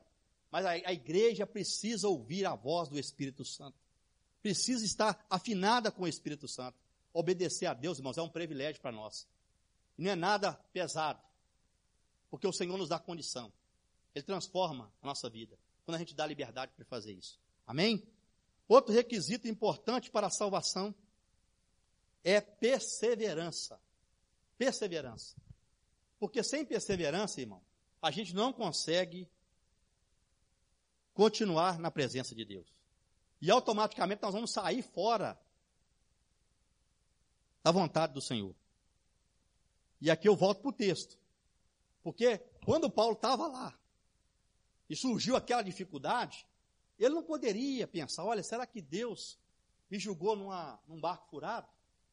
Mas a, a igreja precisa ouvir a voz do Espírito Santo. Precisa estar afinada com o Espírito Santo. Obedecer a Deus, irmãos, é um privilégio para nós. Não é nada pesado. Porque o Senhor nos dá condição. Ele transforma a nossa vida. Quando a gente dá liberdade para fazer isso. Amém? Outro requisito importante para a salvação é perseverança. Perseverança. Porque sem perseverança, irmão, a gente não consegue continuar na presença de Deus. E automaticamente nós vamos sair fora da vontade do Senhor. E aqui eu volto para o texto. Porque quando Paulo estava lá e surgiu aquela dificuldade, ele não poderia pensar, olha, será que Deus me julgou numa, num barco furado?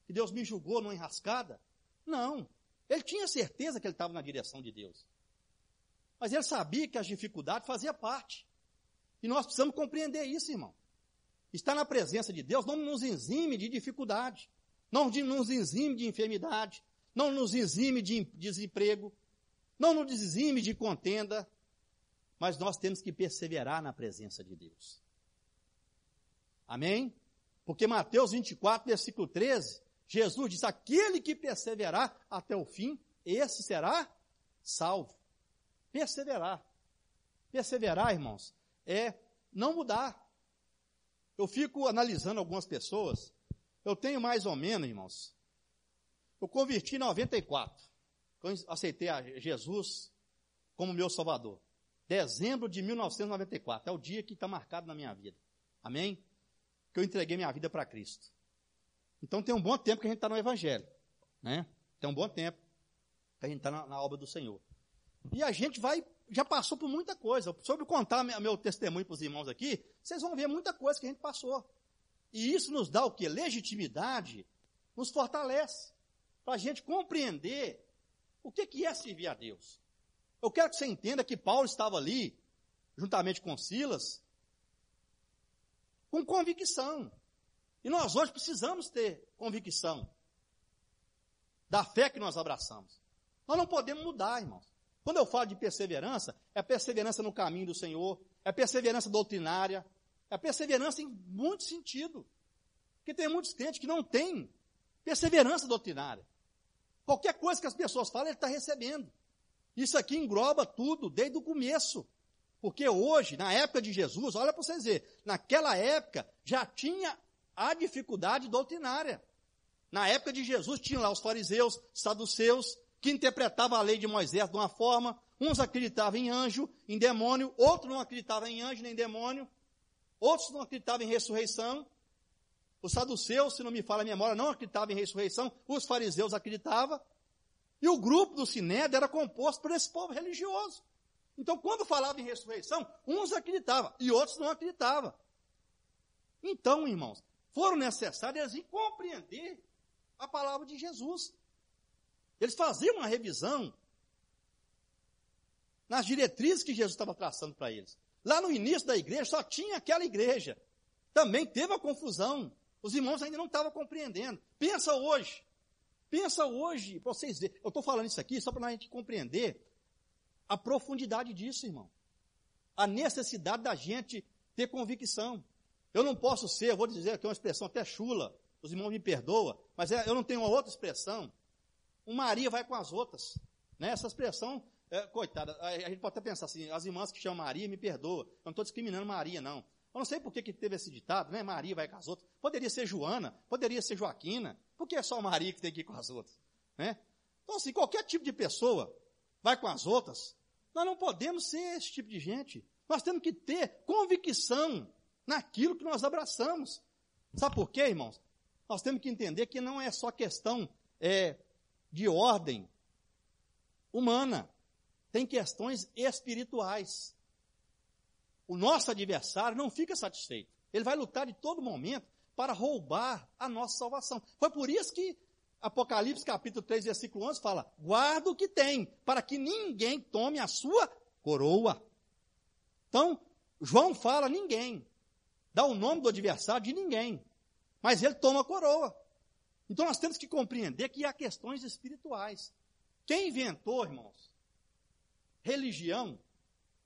Que Deus me julgou numa enrascada? Não. Ele tinha certeza que ele estava na direção de Deus. Mas ele sabia que as dificuldades faziam parte. E nós precisamos compreender isso, irmão. Estar na presença de Deus não nos exime de dificuldade, não nos exime de enfermidade, não nos exime de desemprego, não nos exime de contenda, mas nós temos que perseverar na presença de Deus. Amém? Porque Mateus 24, versículo 13, Jesus diz: aquele que perseverar até o fim, esse será salvo. Perseverar. Perseverar, irmãos, é não mudar. Eu fico analisando algumas pessoas. Eu tenho mais ou menos, irmãos. Eu converti em 94. Quando aceitei a Jesus como meu Salvador. Dezembro de 1994. É o dia que está marcado na minha vida. Amém? Que eu entreguei minha vida para Cristo. Então tem um bom tempo que a gente está no Evangelho. Né? Tem um bom tempo que a gente está na, na obra do Senhor. E a gente vai, já passou por muita coisa. Sobre contar meu testemunho para os irmãos aqui, vocês vão ver muita coisa que a gente passou. E isso nos dá o que? Legitimidade, nos fortalece. Para a gente compreender o que, que é servir a Deus. Eu quero que você entenda que Paulo estava ali, juntamente com Silas, com convicção. E nós hoje precisamos ter convicção da fé que nós abraçamos. Nós não podemos mudar, irmãos. Quando eu falo de perseverança, é perseverança no caminho do Senhor, é perseverança doutrinária, é perseverança em muito sentido. Porque tem muitos crentes que não têm perseverança doutrinária. Qualquer coisa que as pessoas falam, ele está recebendo. Isso aqui engloba tudo, desde o começo. Porque hoje, na época de Jesus, olha para vocês verem, naquela época já tinha a dificuldade doutrinária. Na época de Jesus tinha lá os fariseus, saduceus, que interpretavam a lei de Moisés de uma forma, uns acreditavam em anjo, em demônio, outros não acreditavam em anjo nem demônio, outros não acreditavam em ressurreição. Os saduceus, se não me fala a memória, não acreditavam em ressurreição, os fariseus acreditavam. E o grupo do Sinédrio era composto por esse povo religioso. Então, quando falava em ressurreição, uns acreditavam e outros não acreditavam. Então, irmãos, foram necessários compreender a palavra de Jesus. Eles faziam uma revisão nas diretrizes que Jesus estava traçando para eles. Lá no início da igreja só tinha aquela igreja. Também teve a confusão. Os irmãos ainda não estavam compreendendo. Pensa hoje. Pensa hoje, para vocês verem. Eu estou falando isso aqui só para a gente compreender a profundidade disso, irmão. A necessidade da gente ter convicção. Eu não posso ser, eu vou dizer aqui uma expressão até chula, os irmãos me perdoam, mas é, eu não tenho uma outra expressão um Maria vai com as outras. Né? Essa expressão, é, coitada, a, a, gente pode até pensar assim, as irmãs que chamam Maria, me perdoa. Eu não estou discriminando Maria, não. Eu não sei por que, que teve esse ditado, né? Maria vai com as outras. Poderia ser Joana, poderia ser Joaquina. Por que é só Maria que tem que ir com as outras? Né? Então, assim, qualquer tipo de pessoa vai com as outras. Nós não podemos ser esse tipo de gente. Nós temos que ter convicção naquilo que nós abraçamos. Sabe por quê, irmãos? Nós temos que entender que não é só questão é, de ordem humana, tem questões espirituais. O nosso adversário não fica satisfeito. Ele vai lutar de todo momento para roubar a nossa salvação. Foi por isso que Apocalipse capítulo 3, versículo 11 fala: guarda o que tem, para que ninguém tome a sua coroa. Então, João fala ninguém, dá o nome do adversário de ninguém, mas ele toma a coroa. Então nós temos que compreender que há questões espirituais. Quem inventou, irmãos, religião,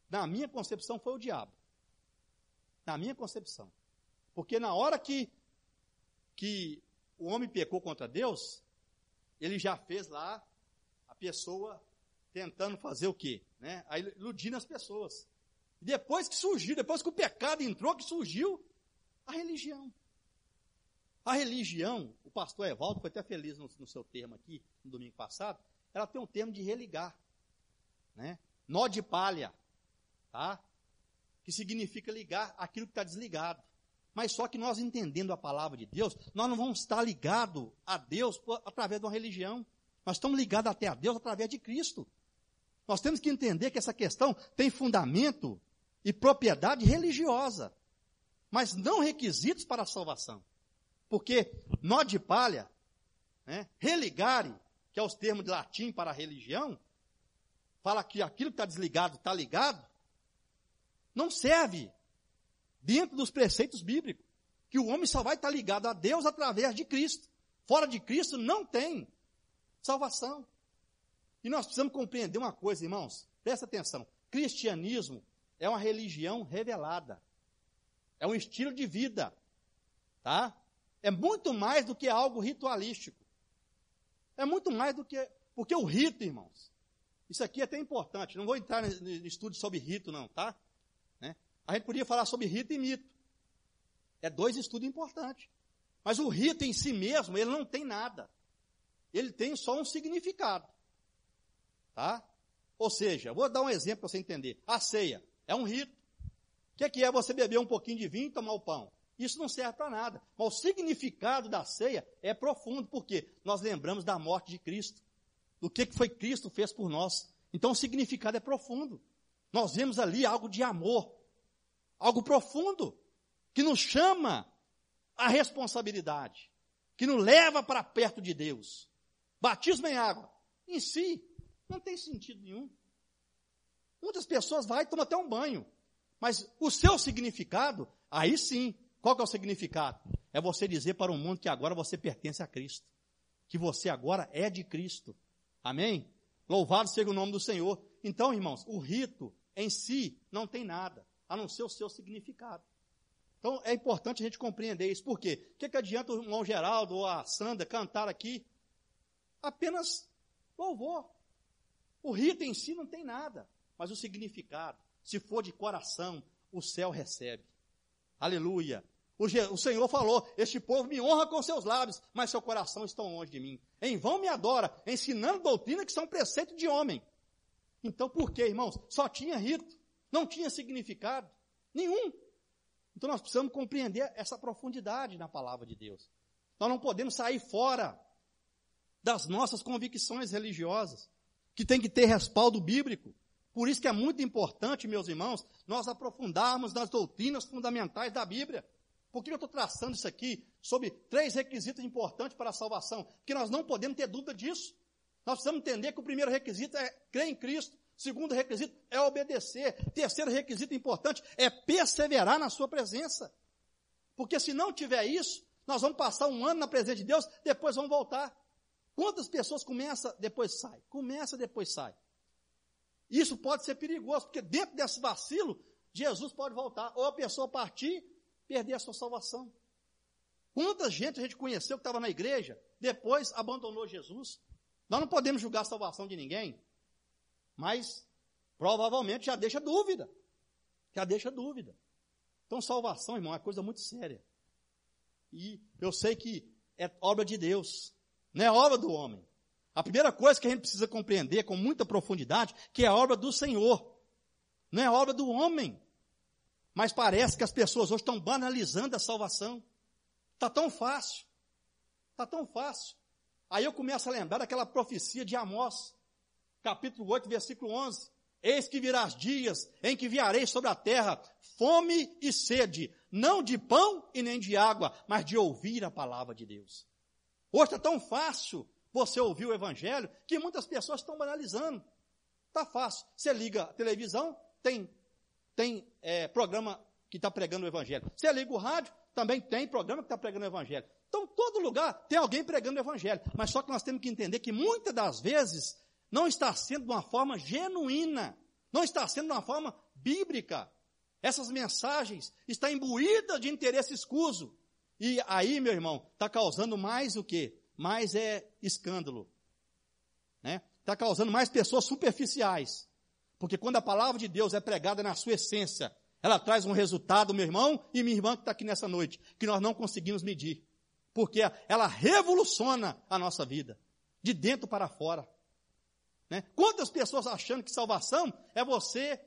na minha concepção, foi o diabo. Na minha concepção. Porque na hora que, que o homem pecou contra Deus, ele já fez lá a pessoa tentando fazer o quê? Né? Aí, iludindo as pessoas. Depois que surgiu, depois que o pecado entrou, que surgiu a religião. A religião, o pastor Evaldo foi até feliz no, no, seu termo aqui, no domingo passado, ela tem um termo de religar, né? Nó de palha, tá? Que significa ligar aquilo que está desligado. Mas só que nós entendendo a palavra de Deus, nós não vamos estar ligados a Deus através de uma religião. Nós estamos ligados até a Deus através de Cristo. Nós temos que entender que essa questão tem fundamento e propriedade religiosa, mas não requisitos para a salvação. Porque nó de palha, né, religare, que é os termos de latim para a religião, fala que aquilo que está desligado está ligado, não serve dentro dos preceitos bíblicos. Que o homem só vai estar ligado a Deus através de Cristo. Fora de Cristo não tem salvação. E nós precisamos compreender uma coisa, irmãos. Presta atenção. Cristianismo é uma religião revelada. É um estilo de vida. Tá? É muito mais do que algo ritualístico. É muito mais do que. Porque o rito, irmãos, isso aqui é até importante. Não vou entrar no estudo sobre rito, não, tá? A gente podia falar sobre rito e mito. É dois estudos importantes. Mas o rito em si mesmo, ele não tem nada. Ele tem só um significado. Tá? Ou seja, vou dar um exemplo para você entender. A ceia é um rito. O que é, que é você beber um pouquinho de vinho e tomar o pão? Isso não serve para nada. Mas o significado da ceia é profundo, porque nós lembramos da morte de Cristo, do que foi Cristo fez por nós. Então o significado é profundo. Nós vemos ali algo de amor, algo profundo, que nos chama a responsabilidade, que nos leva para perto de Deus. Batismo em água, em si, não tem sentido nenhum. Muitas pessoas vão e tomam até um banho, mas o seu significado, aí sim, qual que é o significado? É você dizer para o mundo que agora você pertence a Cristo. Que você agora é de Cristo. Amém? Louvado seja o nome do Senhor. Então, irmãos, o rito em si não tem nada, a não ser o seu significado. Então, é importante a gente compreender isso. Por quê? O que, que adianta o irmão Geraldo ou a Sandra cantar aqui? Apenas louvor. O rito em si não tem nada, mas o significado, se for de coração, o céu recebe. Aleluia. O, Senhor falou: Este povo me honra com seus lábios, mas seu coração está longe de mim. Em vão me adora, ensinando doutrina que são preceito de homem. Então, por quê, irmãos? Só tinha rito, não tinha significado nenhum. Então, nós precisamos compreender essa profundidade na palavra de Deus. Nós não podemos sair fora das nossas convicções religiosas, que tem que ter respaldo bíblico. Por isso que é muito importante, meus irmãos, nós aprofundarmos nas doutrinas fundamentais da Bíblia. Por que eu estou traçando isso aqui sobre três requisitos importantes para a salvação? Porque nós não podemos ter dúvida disso. Nós precisamos entender que o primeiro requisito é crer em Cristo. Segundo requisito é obedecer. Terceiro requisito importante é perseverar na sua presença. Porque se não tiver isso, nós vamos passar um ano na presença de Deus, depois vamos voltar. Quantas pessoas começam, depois sai? Começa, depois sai. Isso pode ser perigoso, porque dentro desse vacilo, Jesus pode voltar. Ou a pessoa partir perder a sua salvação. Quanta gente a gente conheceu que estava na igreja, depois abandonou Jesus. Nós não podemos julgar a salvação de ninguém, mas provavelmente já deixa dúvida. Já deixa dúvida. Então, salvação, irmão, é uma coisa muito séria. E eu sei que é obra de Deus, não é obra do homem. A primeira coisa que a gente precisa compreender com muita profundidade, que é a obra do Senhor, não é obra do homem. Mas parece que as pessoas hoje estão banalizando a salvação. Está tão fácil. Está tão fácil. Aí eu começo a lembrar daquela profecia de Amós, capítulo 8, versículo 11. Eis que virás dias em que enviarei sobre a terra fome e sede, não de pão e nem de água, mas de ouvir a palavra de Deus. Hoje está tão fácil você ouvir o evangelho que muitas pessoas estão banalizando. Está fácil. Você liga a televisão, tem tem é, programa que está pregando o Evangelho. Você liga o rádio, também tem programa que está pregando o Evangelho. Então, todo lugar tem alguém pregando o Evangelho. Mas só que nós temos que entender que muitas das vezes não está sendo de uma forma genuína, não está sendo de uma forma bíblica. Essas mensagens estão imbuídas de interesse escuso. E aí, meu irmão, está causando mais o quê? Mais é escândalo. Está né? Tá causando mais pessoas superficiais. Porque quando a palavra de Deus é pregada na sua essência, ela traz um resultado, meu irmão e minha irmã que está aqui nessa noite, que nós não conseguimos medir. Porque ela revoluciona a nossa vida, de dentro para fora. Né? Quantas pessoas achando que salvação é você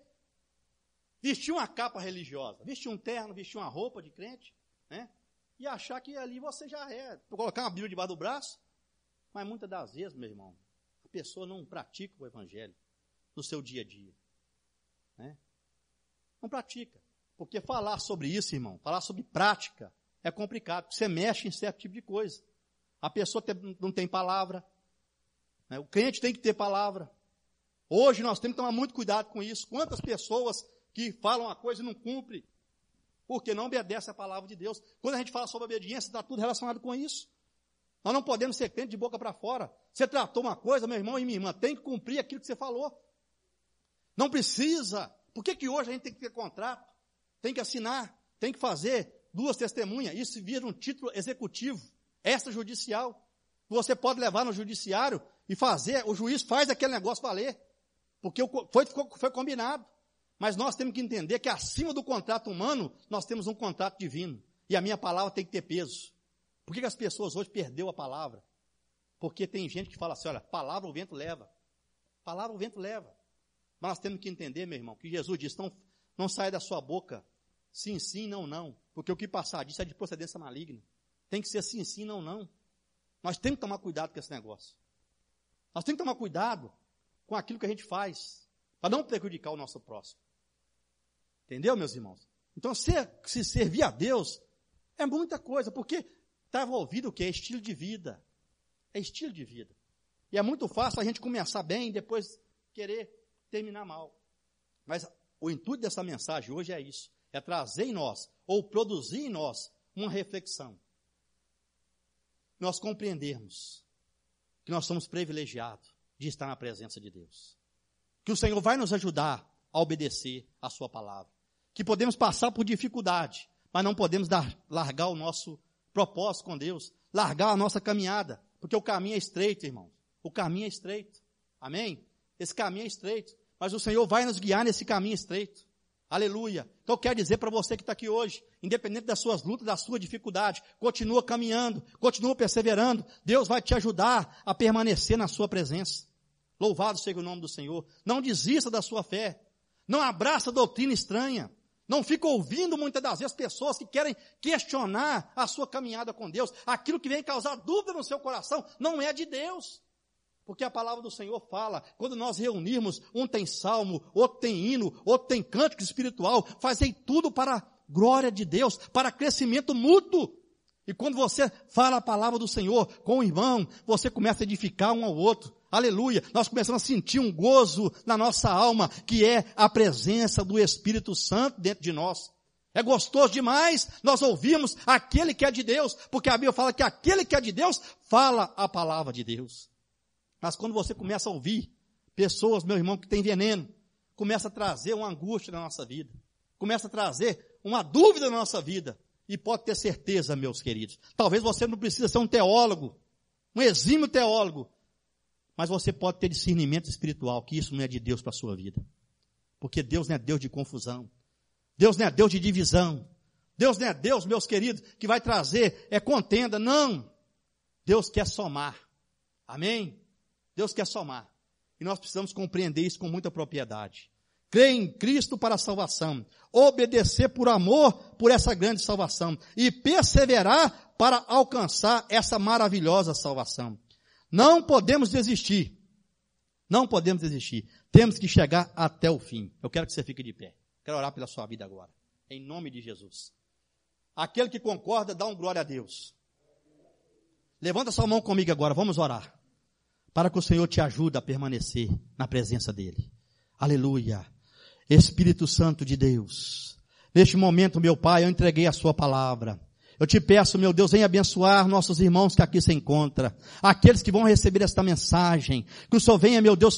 vestir uma capa religiosa, vestir um terno, vestir uma roupa de crente, né? e achar que ali você já é, colocar uma Bíblia debaixo do braço. Mas muitas das vezes, meu irmão, a pessoa não pratica o Evangelho no seu dia a dia. Né? Não pratica. Porque falar sobre isso, irmão, falar sobre prática, é complicado. Você mexe em certo tipo de coisa. A pessoa não tem palavra. Né? O crente tem que ter palavra. Hoje nós temos que tomar muito cuidado com isso. Quantas pessoas que falam uma coisa e não cumprem, porque não obedecem a palavra de Deus. Quando a gente fala sobre obediência, está tudo relacionado com isso. Nós não podemos ser crente de boca para fora. Você tratou uma coisa, meu irmão e minha irmã, tem que cumprir aquilo que você falou. Não precisa. Por que, que hoje a gente tem que ter contrato? Tem que assinar, tem que fazer duas testemunhas. Isso vira um título executivo, extrajudicial. Você pode levar no judiciário e fazer, o juiz faz aquele negócio valer. Porque foi, foi combinado. Mas nós temos que entender que acima do contrato humano, nós temos um contrato divino. E a minha palavra tem que ter peso. Por que, que as pessoas hoje perdeu a palavra? Porque tem gente que fala assim, olha, palavra o vento leva. Palavra o vento leva. Mas nós temos que entender, meu irmão, que Jesus diz, não, não saia da sua boca sim, sim, não, não. Porque o que passar disso é de procedência maligna. Tem que ser sim, sim, não, não. Nós temos que tomar cuidado com esse negócio. Nós temos que tomar cuidado com aquilo que a gente faz, para não prejudicar o nosso próximo. Entendeu, meus irmãos? Então, ser, se servir a Deus é muita coisa, porque está envolvido o que? É estilo de vida. É estilo de vida. E é muito fácil a gente começar bem e depois querer terminar mal. Mas o intuito dessa mensagem hoje é isso: é trazer em nós, ou produzir em nós, uma reflexão. Nós compreendermos que nós somos privilegiados de estar na presença de Deus. Que o Senhor vai nos ajudar a obedecer a Sua palavra. Que podemos passar por dificuldade, mas não podemos dar, largar o nosso propósito com Deus, largar a nossa caminhada, porque o caminho é estreito, irmão. O caminho é estreito. Amém? Esse caminho é estreito. Mas o Senhor vai nos guiar nesse caminho estreito. Aleluia. Então eu quero dizer para você que está aqui hoje, independente das suas lutas, da sua dificuldade, continua caminhando, continua perseverando. Deus vai te ajudar a permanecer na sua presença. Louvado seja o nome do Senhor. Não desista da sua fé. Não abraça doutrina estranha. Não fica ouvindo muitas das vezes pessoas que querem questionar a sua caminhada com Deus. Aquilo que vem causar dúvida no seu coração não é de Deus. Porque a palavra do Senhor fala, quando nós reunirmos, um tem salmo, outro tem hino, outro tem cântico espiritual, fazei tudo para glória de Deus, para crescimento mútuo. E quando você fala a palavra do Senhor com o irmão, você começa a edificar um ao outro. Aleluia. Nós começamos a sentir um gozo na nossa alma, que é a presença do Espírito Santo dentro de nós. É gostoso demais nós ouvimos aquele que é de Deus, porque a Bíblia fala que aquele que é de Deus fala a palavra de Deus. Mas quando você começa a ouvir pessoas, meu irmão, que tem veneno, começa a trazer uma angústia na nossa vida, começa a trazer uma dúvida na nossa vida. E pode ter certeza, meus queridos, talvez você não precisa ser um teólogo, um exímio teólogo, mas você pode ter discernimento espiritual, que isso não é de Deus para a sua vida. Porque Deus não é Deus de confusão. Deus não é Deus de divisão. Deus não é Deus, meus queridos, que vai trazer é contenda. Não. Deus quer somar. Amém? Deus quer somar. E nós precisamos compreender isso com muita propriedade. Crer em Cristo para a salvação. Obedecer por amor por essa grande salvação. E perseverar para alcançar essa maravilhosa salvação. Não podemos desistir. Não podemos desistir. Temos que chegar até o fim. Eu quero que você fique de pé. Quero orar pela sua vida agora. Em nome de Jesus. Aquele que concorda, dá um glória a Deus. Levanta sua mão comigo agora, vamos orar. Para que o Senhor te ajude a permanecer na presença dEle. Aleluia. Espírito Santo de Deus. Neste momento, meu Pai, eu entreguei a sua palavra. Eu te peço, meu Deus, venha abençoar nossos irmãos que aqui se encontram, aqueles que vão receber esta mensagem, que o Senhor venha, meu Deus,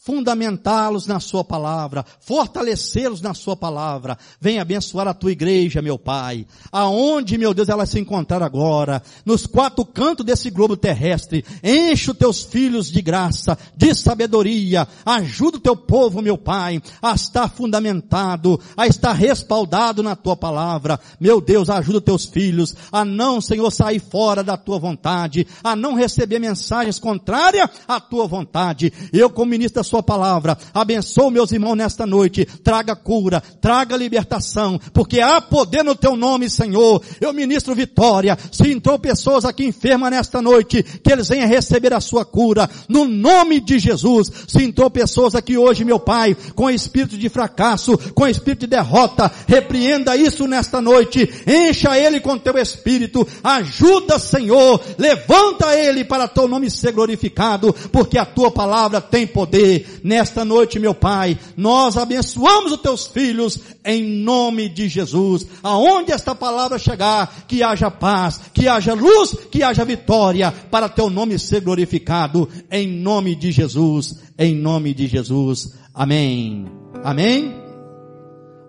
fundamentá-los na sua palavra, fortalecê-los na sua palavra. Venha abençoar a tua igreja, meu Pai. Aonde, meu Deus, ela se encontrar agora, nos quatro cantos desse globo terrestre, enche os teus filhos de graça, de sabedoria, ajuda o teu povo, meu Pai, a estar fundamentado, a estar respaldado na tua palavra. Meu Deus, ajuda os teus filhos a não, Senhor, sair fora da tua vontade, a não receber mensagens contrárias à tua vontade. Eu, como ministro sua palavra. Abençoa meus irmãos nesta noite. Traga cura, traga libertação, porque há poder no teu nome, Senhor. Eu ministro vitória. Se entrou pessoas aqui enfermas nesta noite, que eles venham receber a sua cura. No nome de Jesus. Se entrou pessoas aqui hoje, meu Pai, com espírito de fracasso, com espírito de derrota, repreenda isso nesta noite. Encha ele com teu espírito. Ajuda, Senhor. Levanta ele para teu nome ser glorificado, porque a tua palavra tem poder nesta noite, meu Pai, nós abençoamos os teus filhos em nome de Jesus. Aonde esta palavra chegar, que haja paz, que haja luz, que haja vitória, para teu nome ser glorificado em nome de Jesus, em nome de Jesus. Amém. Amém.